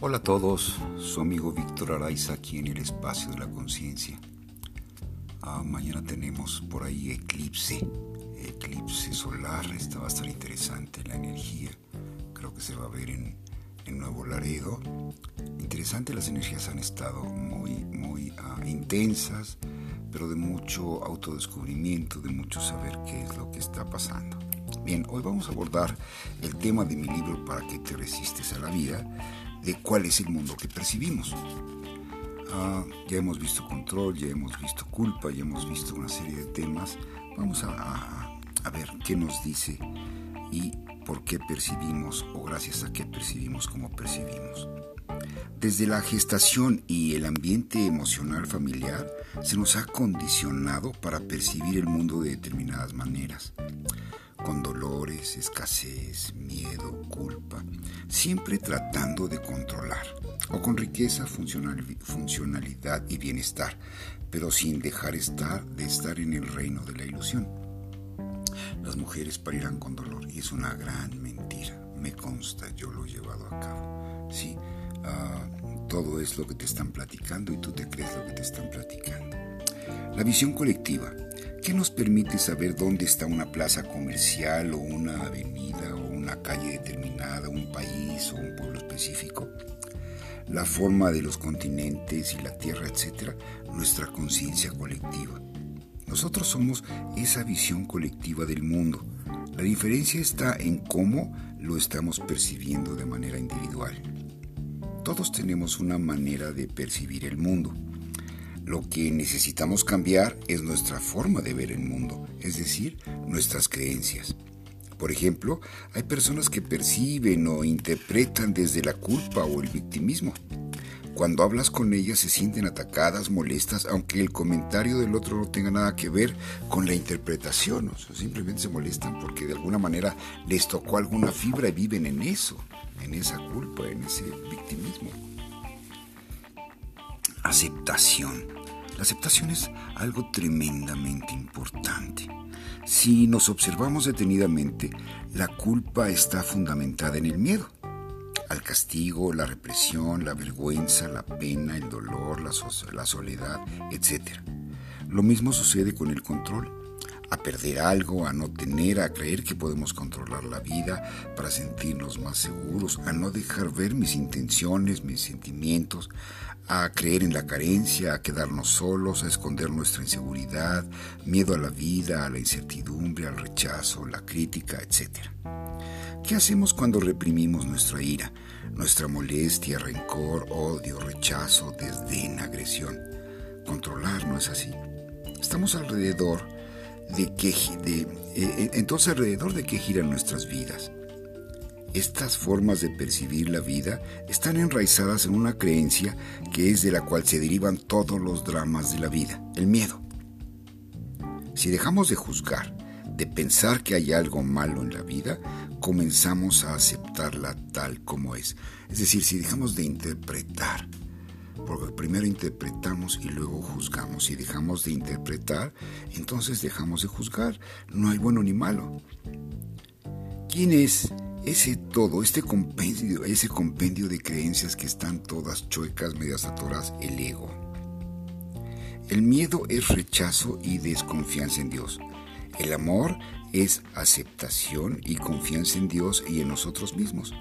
Hola a todos, su amigo Víctor Araiza aquí en el espacio de la conciencia. Ah, mañana tenemos por ahí eclipse, eclipse solar, esta va a estar interesante la energía, creo que se va a ver en, en Nuevo Laredo. Interesante, las energías han estado muy, muy ah, intensas, pero de mucho autodescubrimiento, de mucho saber qué es lo que está pasando. Bien, hoy vamos a abordar el tema de mi libro Para que te resistes a la vida de cuál es el mundo que percibimos. Ah, ya hemos visto control, ya hemos visto culpa, ya hemos visto una serie de temas. Vamos a, a ver qué nos dice y por qué percibimos o gracias a qué percibimos como percibimos. Desde la gestación y el ambiente emocional familiar se nos ha condicionado para percibir el mundo de determinadas maneras con dolores, escasez, miedo, culpa, siempre tratando de controlar, o con riqueza, funcionalidad y bienestar, pero sin dejar de estar en el reino de la ilusión. Las mujeres parirán con dolor y es una gran mentira, me consta, yo lo he llevado a cabo. Sí, ah, todo es lo que te están platicando y tú te crees lo que te están platicando. La visión colectiva ¿Qué nos permite saber dónde está una plaza comercial o una avenida o una calle determinada, un país o un pueblo específico? La forma de los continentes y la tierra, etc. Nuestra conciencia colectiva. Nosotros somos esa visión colectiva del mundo. La diferencia está en cómo lo estamos percibiendo de manera individual. Todos tenemos una manera de percibir el mundo. Lo que necesitamos cambiar es nuestra forma de ver el mundo, es decir, nuestras creencias. Por ejemplo, hay personas que perciben o interpretan desde la culpa o el victimismo. Cuando hablas con ellas se sienten atacadas, molestas, aunque el comentario del otro no tenga nada que ver con la interpretación. O simplemente se molestan porque de alguna manera les tocó alguna fibra y viven en eso, en esa culpa, en ese victimismo. Aceptación. La aceptación es algo tremendamente importante. Si nos observamos detenidamente, la culpa está fundamentada en el miedo al castigo, la represión, la vergüenza, la pena, el dolor, la, soledad, etc. Lo mismo sucede con el control a perder algo, a no tener, a creer que podemos controlar la vida para sentirnos más seguros, a no dejar ver mis intenciones, mis sentimientos, a creer en la carencia, a quedarnos solos, a esconder nuestra inseguridad, miedo a la vida, a la incertidumbre, al rechazo, la crítica, etc. ¿Qué hacemos cuando reprimimos nuestra ira, nuestra molestia, rencor, odio, rechazo, desdén, agresión? Controlar no es así. Estamos alrededor de qué, de, eh, entonces alrededor de qué giran nuestras vidas. Estas formas de percibir la vida están enraizadas en una creencia que es de la cual se derivan todos los dramas de la vida, el miedo. Si dejamos de juzgar, de pensar que hay algo malo en la vida, comenzamos a aceptarla tal como es. Es decir, si dejamos de interpretar, porque primero interpretamos y luego juzgamos. Si dejamos de interpretar, entonces dejamos de juzgar. No hay bueno ni malo. ¿Quién es ese todo, este compendio, ese compendio de creencias que están todas chuecas, medias atoras? El ego. El miedo es rechazo y desconfianza en Dios. El amor es aceptación y confianza en Dios y en nosotros mismos.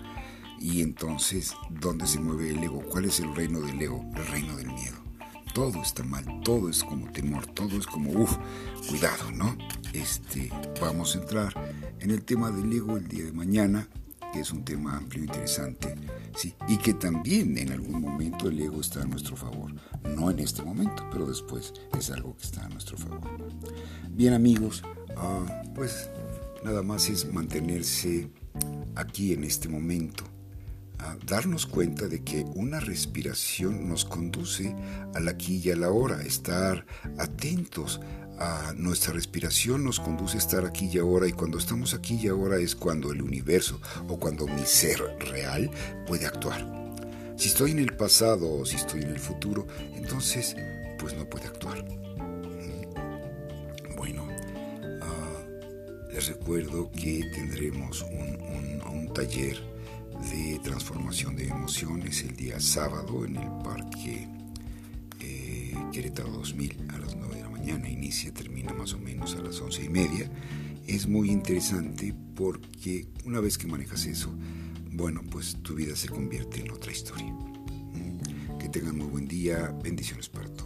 Y entonces, ¿dónde se mueve el ego? ¿Cuál es el reino del ego? El reino del miedo. Todo está mal, todo es como temor, todo es como, uff, cuidado, ¿no? Este, vamos a entrar en el tema del ego el día de mañana, que es un tema amplio e interesante, ¿sí? Y que también en algún momento el ego está a nuestro favor. No en este momento, pero después es algo que está a nuestro favor. Bien amigos, ah, pues nada más es mantenerse aquí en este momento darnos cuenta de que una respiración nos conduce al aquí y a la hora, estar atentos a nuestra respiración nos conduce a estar aquí y ahora y cuando estamos aquí y ahora es cuando el universo o cuando mi ser real puede actuar. Si estoy en el pasado o si estoy en el futuro, entonces pues no puede actuar. Bueno, ah, les recuerdo que tendremos un, un taller de transformación de emociones el día sábado en el Parque eh, Querétaro 2000 a las 9 de la mañana. Inicia, termina más o menos a las 11 y media. Es muy interesante porque una vez que manejas eso, bueno, pues tu vida se convierte en otra historia. Mm, que tengan muy buen día. Bendiciones para todos.